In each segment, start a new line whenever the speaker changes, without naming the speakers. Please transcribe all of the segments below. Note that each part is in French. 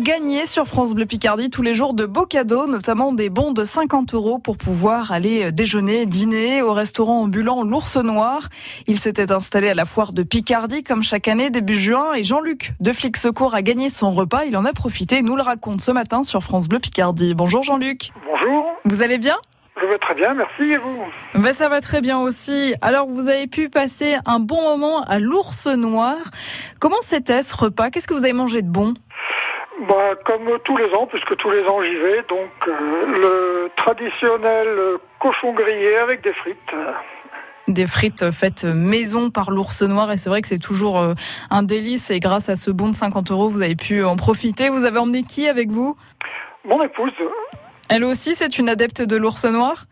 gagner sur France Bleu Picardie tous les jours de beaux cadeaux, notamment des bons de 50 euros pour pouvoir aller déjeuner, dîner au restaurant ambulant L'Ours Noir. Il s'était installé à la foire de Picardie comme chaque année début juin et Jean-Luc de Flic Secours a gagné son repas. Il en a profité et nous le raconte ce matin sur France Bleu Picardie. Bonjour Jean-Luc.
Bonjour.
Vous allez bien?
Je vais très bien, merci. Et vous?
Ben, Ça va très bien aussi. Alors, vous avez pu passer un bon moment à l'Ours Noir. Comment c'était ce repas? Qu'est-ce que vous avez mangé de bon?
Bah, Comme tous les ans, puisque tous les ans j'y vais. Donc, euh, le traditionnel cochon grillé avec des frites
des frites faites maison par l'ours noir et c'est vrai que c'est toujours euh, un délice et grâce à ce bon de 50 euros vous avez pu en profiter. Vous avez emmené qui avec vous?
Mon épouse.
Elle aussi, c'est une adepte de l'ours noir?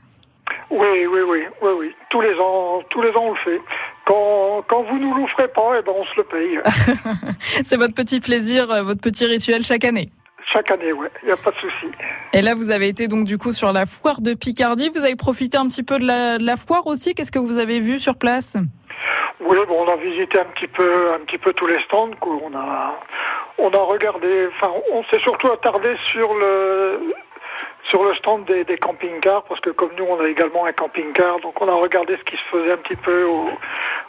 Oui, oui, oui, oui, oui. Tous les ans, tous les ans, on le fait. Quand, vous nous l'offrez pas, eh ben, on se le paye.
c'est votre petit plaisir, euh, votre petit rituel chaque année.
Chaque année, oui, il n'y a pas de souci.
Et là, vous avez été donc du coup sur la foire de Picardie. Vous avez profité un petit peu de la, de la foire aussi. Qu'est-ce que vous avez vu sur place?
Oui, bon, on a visité un petit peu, un petit peu tous les stands. On a, on a regardé. Enfin, on s'est surtout attardé sur le sur le stand des, des camping-cars, parce que comme nous, on a également un camping-car, donc on a regardé ce qui se faisait un petit peu au,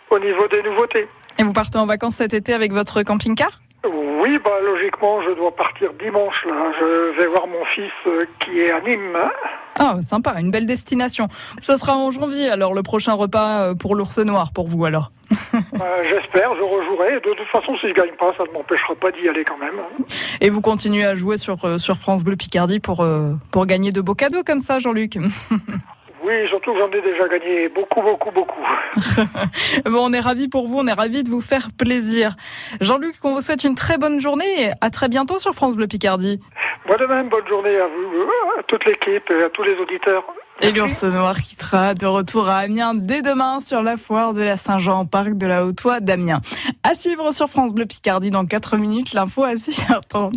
au niveau des nouveautés.
Et vous partez en vacances cet été avec votre camping-car?
Oui, bah logiquement, je dois partir dimanche. Là, je vais voir mon fils euh, qui est à Nîmes.
Ah, sympa, une belle destination. Ça sera en janvier, alors le prochain repas euh, pour l'ours noir pour vous alors.
Euh, j'espère, je rejouerai. De toute façon, si je gagne pas, ça ne m'empêchera pas d'y aller quand même.
Et vous continuez à jouer sur sur France Bleu Picardie pour pour gagner de beaux cadeaux comme ça, Jean-Luc?
Oui, surtout que j'en ai déjà gagné beaucoup, beaucoup, beaucoup.
bon, on est ravis pour vous, on est ravis de vous faire plaisir. Jean-Luc, on vous souhaite une très bonne journée et à très bientôt sur France Bleu Picardie.
Moi de même, bonne journée à vous, à toute l'équipe et à tous les auditeurs.
Et l'ours noir qui sera de retour à Amiens dès demain sur la foire de la Saint-Jean, parc de la Haute-Oie d'Amiens. À suivre sur France Bleu Picardie dans 4 minutes, l'info à 6h30.